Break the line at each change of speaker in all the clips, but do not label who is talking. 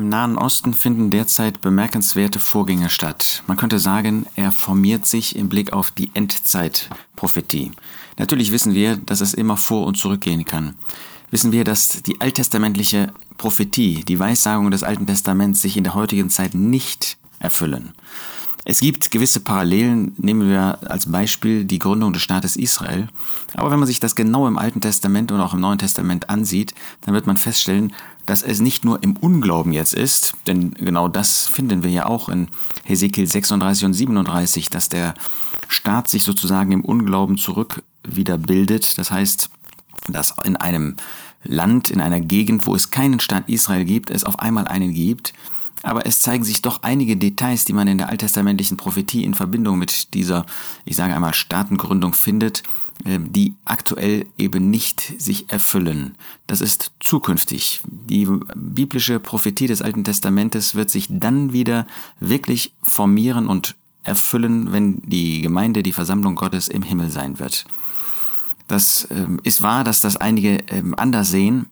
Im Nahen Osten finden derzeit bemerkenswerte Vorgänge statt. Man könnte sagen, er formiert sich im Blick auf die Endzeitprophetie. Natürlich wissen wir, dass es immer vor und zurückgehen kann. Wissen wir, dass die alttestamentliche Prophetie, die Weissagung des Alten Testaments sich in der heutigen Zeit nicht erfüllen. Es gibt gewisse Parallelen, nehmen wir als Beispiel die Gründung des Staates Israel. Aber wenn man sich das genau im Alten Testament und auch im Neuen Testament ansieht, dann wird man feststellen, dass es nicht nur im Unglauben jetzt ist, denn genau das finden wir ja auch in Hesekiel 36 und 37, dass der Staat sich sozusagen im Unglauben zurück wieder bildet. Das heißt, dass in einem Land, in einer Gegend, wo es keinen Staat Israel gibt, es auf einmal einen gibt aber es zeigen sich doch einige Details, die man in der alttestamentlichen Prophetie in Verbindung mit dieser, ich sage einmal, Staatengründung findet, ähm, die aktuell eben nicht sich erfüllen. Das ist zukünftig. Die biblische Prophetie des Alten Testamentes wird sich dann wieder wirklich formieren und erfüllen, wenn die Gemeinde, die Versammlung Gottes im Himmel sein wird. Das ähm, ist wahr, dass das einige ähm, anders sehen,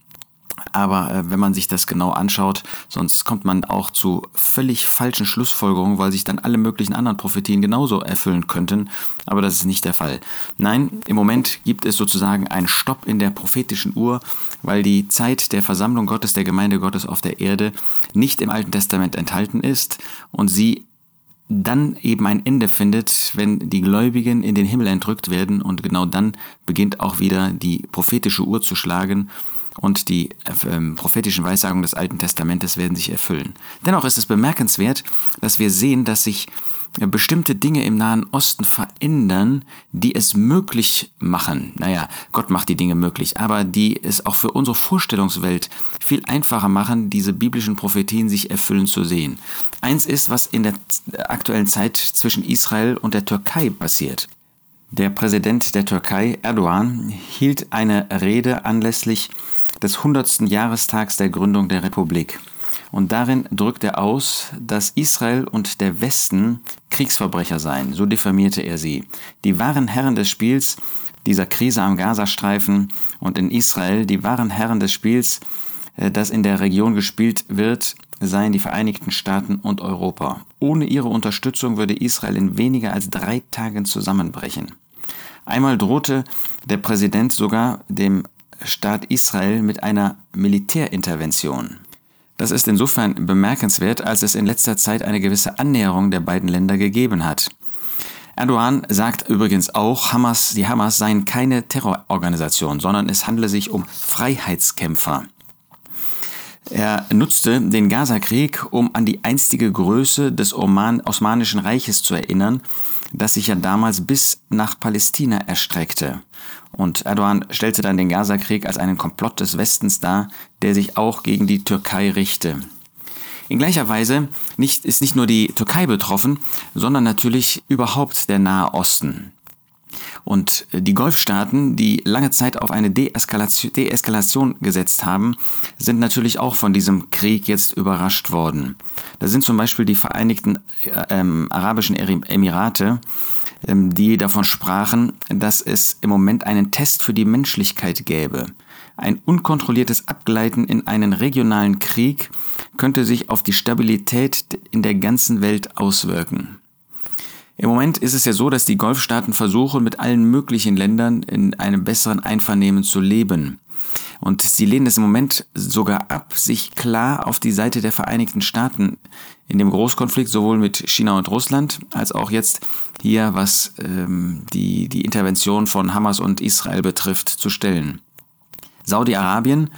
aber äh, wenn man sich das genau anschaut, sonst kommt man auch zu völlig falschen Schlussfolgerungen, weil sich dann alle möglichen anderen Prophetien genauso erfüllen könnten. Aber das ist nicht der Fall. Nein, im Moment gibt es sozusagen einen Stopp in der prophetischen Uhr, weil die Zeit der Versammlung Gottes, der Gemeinde Gottes auf der Erde nicht im Alten Testament enthalten ist und sie dann eben ein Ende findet, wenn die Gläubigen in den Himmel entrückt werden und genau dann beginnt auch wieder die prophetische Uhr zu schlagen und die äh, prophetischen Weissagungen des Alten Testamentes werden sich erfüllen. Dennoch ist es bemerkenswert, dass wir sehen, dass sich äh, bestimmte Dinge im Nahen Osten verändern, die es möglich machen. Naja, Gott macht die Dinge möglich, aber die es auch für unsere Vorstellungswelt viel einfacher machen, diese biblischen Prophetien sich erfüllen zu sehen. Eins ist, was in der aktuellen Zeit zwischen Israel und der Türkei passiert. Der Präsident der Türkei, Erdogan, hielt eine Rede anlässlich des 100. Jahrestags der Gründung der Republik. Und darin drückt er aus, dass Israel und der Westen Kriegsverbrecher seien. So diffamierte er sie. Die wahren Herren des Spiels dieser Krise am Gazastreifen und in Israel, die wahren Herren des Spiels, äh, das in der Region gespielt wird, seien die Vereinigten Staaten und Europa. Ohne ihre Unterstützung würde Israel in weniger als drei Tagen zusammenbrechen. Einmal drohte der Präsident sogar dem Staat Israel mit einer Militärintervention. Das ist insofern bemerkenswert, als es in letzter Zeit eine gewisse Annäherung der beiden Länder gegeben hat. Erdogan sagt übrigens auch, Hamas, die Hamas seien keine Terrororganisation, sondern es handle sich um Freiheitskämpfer. Er nutzte den Gazakrieg, um an die einstige Größe des Oman Osmanischen Reiches zu erinnern, das sich ja damals bis nach Palästina erstreckte. Und Erdogan stellte dann den Gazakrieg als einen Komplott des Westens dar, der sich auch gegen die Türkei richte. In gleicher Weise nicht, ist nicht nur die Türkei betroffen, sondern natürlich überhaupt der Nahe Osten. Und die Golfstaaten, die lange Zeit auf eine Deeskalation, Deeskalation gesetzt haben, sind natürlich auch von diesem Krieg jetzt überrascht worden. Da sind zum Beispiel die Vereinigten äh, ähm, Arabischen Emirate, die davon sprachen, dass es im Moment einen Test für die Menschlichkeit gäbe. Ein unkontrolliertes Abgleiten in einen regionalen Krieg könnte sich auf die Stabilität in der ganzen Welt auswirken. Im Moment ist es ja so, dass die Golfstaaten versuchen, mit allen möglichen Ländern in einem besseren Einvernehmen zu leben. Und sie lehnen es im Moment sogar ab, sich klar auf die Seite der Vereinigten Staaten in dem Großkonflikt sowohl mit China und Russland als auch jetzt hier, was ähm, die, die Intervention von Hamas und Israel betrifft, zu stellen. Saudi-Arabien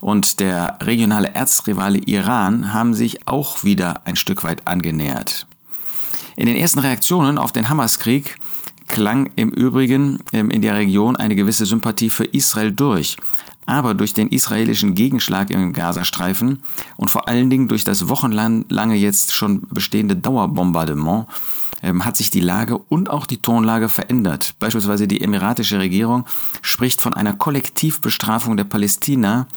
und der regionale Erzrivale Iran haben sich auch wieder ein Stück weit angenähert. In den ersten Reaktionen auf den Hamas-Krieg klang im Übrigen ähm, in der Region eine gewisse Sympathie für Israel durch aber durch den israelischen Gegenschlag im Gazastreifen und vor allen Dingen durch das wochenlange jetzt schon bestehende Dauerbombardement ähm, hat sich die Lage und auch die Tonlage verändert. Beispielsweise die emiratische Regierung spricht von einer Kollektivbestrafung der Palästina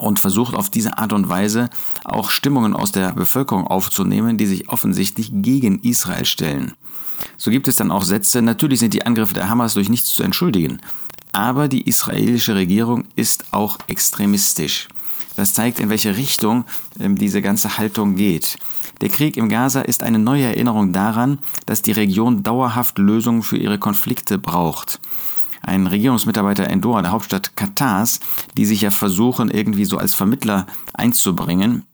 und versucht auf diese Art und Weise auch Stimmungen aus der Bevölkerung aufzunehmen, die sich offensichtlich gegen Israel stellen. So gibt es dann auch Sätze, natürlich sind die Angriffe der Hamas durch nichts zu entschuldigen, aber die israelische Regierung ist auch extremistisch. Das zeigt, in welche Richtung ähm, diese ganze Haltung geht. Der Krieg im Gaza ist eine neue Erinnerung daran, dass die Region dauerhaft Lösungen für ihre Konflikte braucht ein Regierungsmitarbeiter in Doha, der Hauptstadt Katars, die sich ja versuchen, irgendwie so als Vermittler einzubringen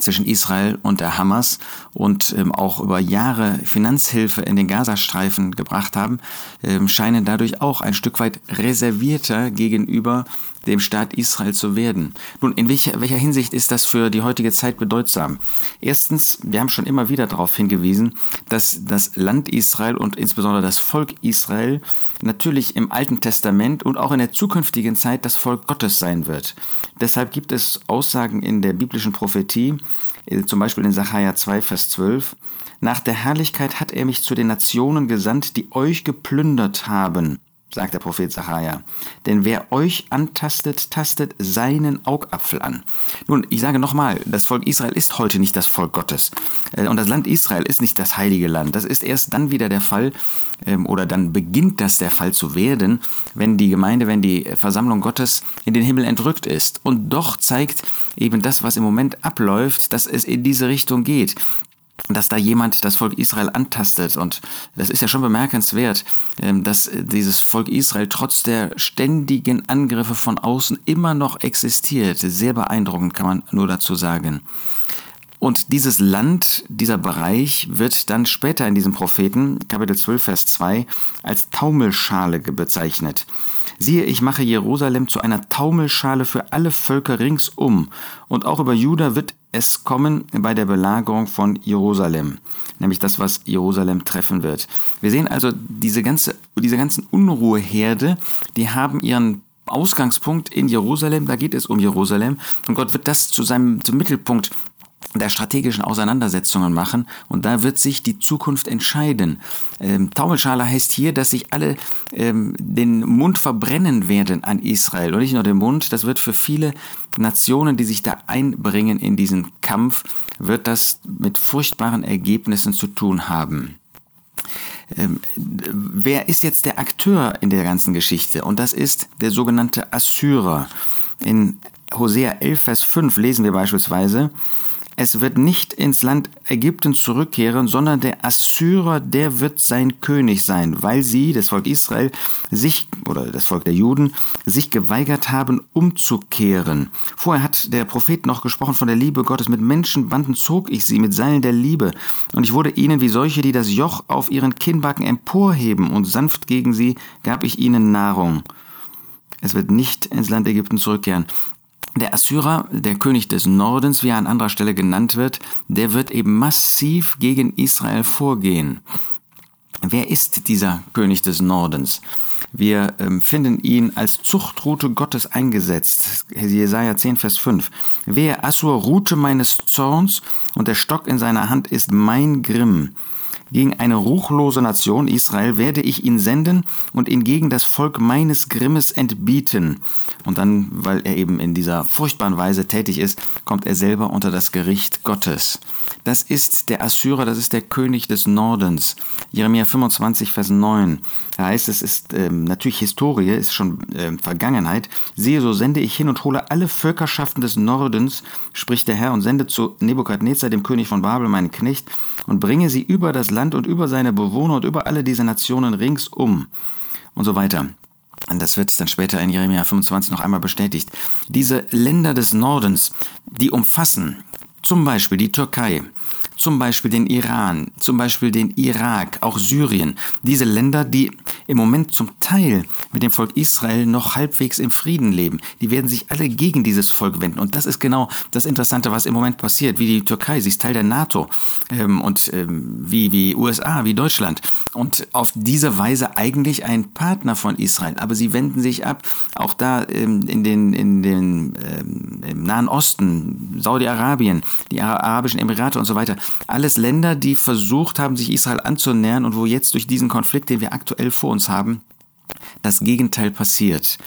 zwischen Israel und der Hamas und ähm, auch über Jahre Finanzhilfe in den Gazastreifen gebracht haben, ähm, scheinen dadurch auch ein Stück weit reservierter gegenüber dem Staat Israel zu werden. Nun, in welcher, welcher Hinsicht ist das für die heutige Zeit bedeutsam? Erstens, wir haben schon immer wieder darauf hingewiesen, dass das Land Israel und insbesondere das Volk Israel natürlich im Alten Testament und auch in der zukünftigen Zeit das Volk Gottes sein wird. Deshalb gibt es Aussagen in der biblischen Prophetie, äh, zum Beispiel in Sacharja 2, Vers 12. Nach der Herrlichkeit hat er mich zu den Nationen gesandt, die euch geplündert haben sagt der Prophet Sacharja. Denn wer euch antastet, tastet seinen Augapfel an. Nun, ich sage nochmal, das Volk Israel ist heute nicht das Volk Gottes. Äh, und das Land Israel ist nicht das heilige Land. Das ist erst dann wieder der Fall, ähm, oder dann beginnt das der Fall zu werden, wenn die Gemeinde, wenn die Versammlung Gottes in den Himmel entrückt ist. Und doch zeigt eben das, was im Moment abläuft, dass es in diese Richtung geht dass da jemand das Volk Israel antastet. Und das ist ja schon bemerkenswert, ähm, dass dieses Volk Israel trotz der ständigen Angriffe von außen immer noch existiert. Sehr beeindruckend kann man nur dazu sagen. Und dieses Land, dieser Bereich wird dann später in diesem Propheten, Kapitel 12, Vers 2, als Taumelschale bezeichnet. Siehe, ich mache Jerusalem zu einer Taumelschale für alle Völker ringsum, und auch über Juda wird es kommen bei der Belagerung von Jerusalem, nämlich das, was Jerusalem treffen wird. Wir sehen also diese ganze, diese ganzen Unruheherde, die haben ihren Ausgangspunkt in Jerusalem, da geht es um Jerusalem. Und Gott wird das zu seinem zum Mittelpunkt der strategischen Auseinandersetzungen machen und da wird sich die Zukunft entscheiden. Ähm, Taumelschale heißt hier, dass sich alle ähm, den Mund verbrennen werden an Israel und nicht nur den Mund, das wird für viele Nationen, die sich da einbringen in diesen Kampf, wird das mit furchtbaren Ergebnissen zu tun haben. Ähm, wer ist jetzt der Akteur in der ganzen Geschichte? Und das ist der sogenannte Assyrer. In Hosea 11, Vers 5 lesen wir beispielsweise, es wird nicht ins Land Ägypten zurückkehren, sondern der Assyrer, der wird sein König sein, weil sie, das Volk Israel, sich, oder das Volk der Juden, sich geweigert haben, umzukehren. Vorher hat der Prophet noch gesprochen von der Liebe Gottes. Mit Menschenbanden zog ich sie mit Seilen der Liebe. Und ich wurde ihnen wie solche, die das Joch auf ihren Kinnbacken emporheben, und sanft gegen sie gab ich ihnen Nahrung. Es wird nicht ins Land Ägypten zurückkehren. Der Assyrer, der König des Nordens, wie er an anderer Stelle genannt wird, der wird eben massiv gegen Israel vorgehen. Wer ist dieser König des Nordens? Wir ähm, finden ihn als Zuchtrute Gottes eingesetzt. Jesaja 10, Vers 5. Wer Assur Rute meines Zorns und der Stock in seiner Hand ist mein Grimm. Gegen eine ruchlose Nation Israel werde ich ihn senden und ihn gegen das Volk meines Grimmes entbieten. Und dann, weil er eben in dieser furchtbaren Weise tätig ist, kommt er selber unter das Gericht Gottes. Das ist der Assyrer, das ist der König des Nordens. Jeremia 25, Vers 9. Da heißt es, ist ähm, natürlich Historie, ist schon ähm, Vergangenheit. Siehe, so sende ich hin und hole alle Völkerschaften des Nordens, spricht der Herr, und sende zu Nebukadnezar, dem König von Babel, meinen Knecht, und bringe sie über das Land und über seine Bewohner und über alle diese Nationen ringsum. Und so weiter. Und das wird dann später in Jeremia 25 noch einmal bestätigt. Diese Länder des Nordens, die umfassen zum Beispiel die Türkei, zum Beispiel den Iran, zum Beispiel den Irak, auch Syrien. Diese Länder, die im Moment zum Teil mit dem Volk Israel noch halbwegs im Frieden leben, die werden sich alle gegen dieses Volk wenden. Und das ist genau das Interessante, was im Moment passiert. Wie die Türkei, sie ist Teil der NATO ähm, und ähm, wie, wie USA, wie Deutschland. Und auf diese Weise eigentlich ein Partner von Israel. Aber sie wenden sich ab, auch da ähm, in den, in den ähm, im Nahen Osten, Saudi-Arabien, die Arabischen Emirate und so weiter. Alles Länder, die versucht haben, sich Israel anzunähern und wo jetzt durch diesen Konflikt, den wir aktuell vor uns haben, das Gegenteil passiert.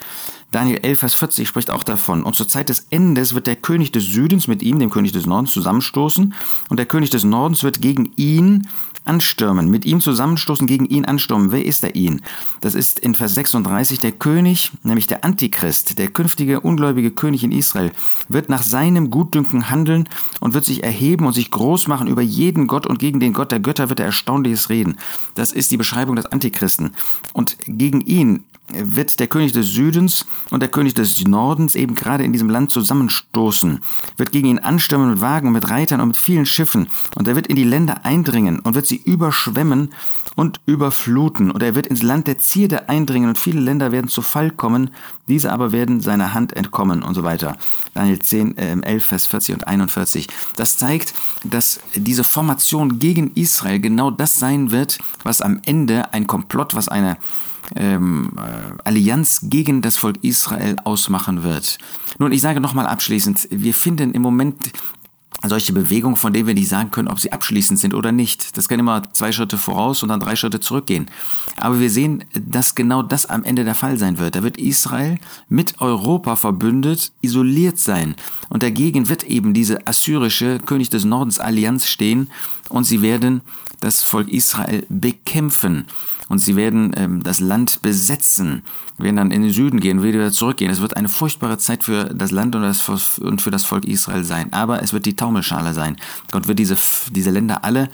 Daniel 11, Vers 40 spricht auch davon. Und zur Zeit des Endes wird der König des Südens mit ihm, dem König des Nordens, zusammenstoßen. Und der König des Nordens wird gegen ihn anstürmen, mit ihm zusammenstoßen, gegen ihn anstürmen. Wer ist er ihn? Das ist in Vers 36 der König, nämlich der Antichrist, der künftige ungläubige König in Israel, wird nach seinem Gutdünken handeln und wird sich erheben und sich groß machen über jeden Gott und gegen den Gott der Götter wird er Erstaunliches reden. Das ist die Beschreibung des Antichristen. Und gegen ihn wird der König des Südens und der König des Nordens eben gerade in diesem Land zusammenstoßen, wird gegen ihn anstürmen mit Wagen mit Reitern und mit vielen Schiffen, und er wird in die Länder eindringen und wird sie überschwemmen und überfluten, und er wird ins Land der Zierde eindringen, und viele Länder werden zu Fall kommen, diese aber werden seiner Hand entkommen und so weiter. Daniel 10, äh, 11, Vers 40 und 41. Das zeigt, dass diese Formation gegen Israel genau das sein wird, was am Ende ein Komplott, was eine ähm, äh, Allianz gegen das Volk Israel ausmachen wird. Nun, ich sage nochmal abschließend, wir finden im Moment solche Bewegungen, von denen wir nicht sagen können, ob sie abschließend sind oder nicht. Das kann immer zwei Schritte voraus und dann drei Schritte zurückgehen. Aber wir sehen, dass genau das am Ende der Fall sein wird. Da wird Israel mit Europa verbündet, isoliert sein. Und dagegen wird eben diese assyrische König des Nordens Allianz stehen und sie werden das Volk Israel bekämpfen und sie werden ähm, das Land besetzen, werden dann in den Süden gehen, wieder zurückgehen. Es wird eine furchtbare Zeit für das Land und, das, und für das Volk Israel sein. Aber es wird die Taumelschale sein. Gott wird diese, diese Länder alle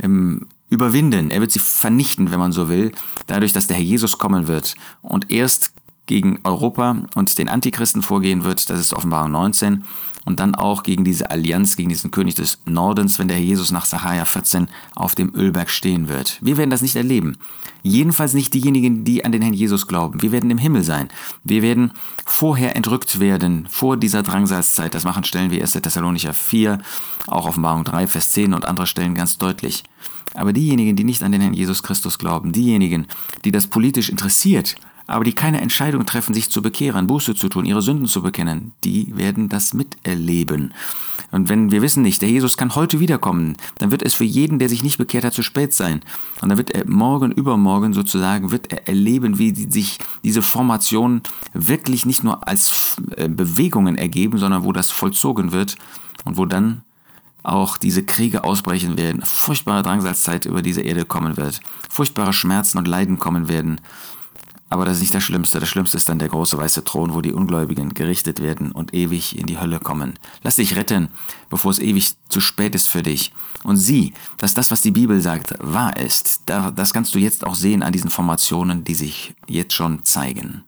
ähm, überwinden. Er wird sie vernichten, wenn man so will, dadurch, dass der Herr Jesus kommen wird. Und erst gegen Europa und den Antichristen vorgehen wird, das ist Offenbarung 19, und dann auch gegen diese Allianz, gegen diesen König des Nordens, wenn der Herr Jesus nach Sacharja 14 auf dem Ölberg stehen wird. Wir werden das nicht erleben. Jedenfalls nicht diejenigen, die an den Herrn Jesus glauben. Wir werden im Himmel sein. Wir werden vorher entrückt werden, vor dieser Drangsalzzeit. Das machen Stellen wie 1. Thessalonicher 4, auch Offenbarung 3, Vers 10 und andere Stellen ganz deutlich. Aber diejenigen, die nicht an den Herrn Jesus Christus glauben, diejenigen, die das politisch interessiert, aber die keine Entscheidung treffen, sich zu bekehren, Buße zu tun, ihre Sünden zu bekennen, die werden das miterleben. Und wenn wir wissen nicht, der Jesus kann heute wiederkommen, dann wird es für jeden, der sich nicht bekehrt hat, zu spät sein. Und dann wird er morgen, übermorgen sozusagen, wird er erleben, wie sich diese Formationen wirklich nicht nur als äh, Bewegungen ergeben, sondern wo das vollzogen wird und wo dann auch diese Kriege ausbrechen werden, furchtbare Drangsalzzeit über diese Erde kommen wird, furchtbare Schmerzen und Leiden kommen werden. Aber das ist nicht das Schlimmste. Das Schlimmste ist dann der große weiße Thron, wo die Ungläubigen gerichtet werden und ewig in die Hölle kommen. Lass dich retten, bevor es ewig zu spät ist für dich. Und sieh, dass das, was die Bibel sagt, wahr ist. Das kannst du jetzt auch sehen an diesen Formationen, die sich jetzt schon zeigen.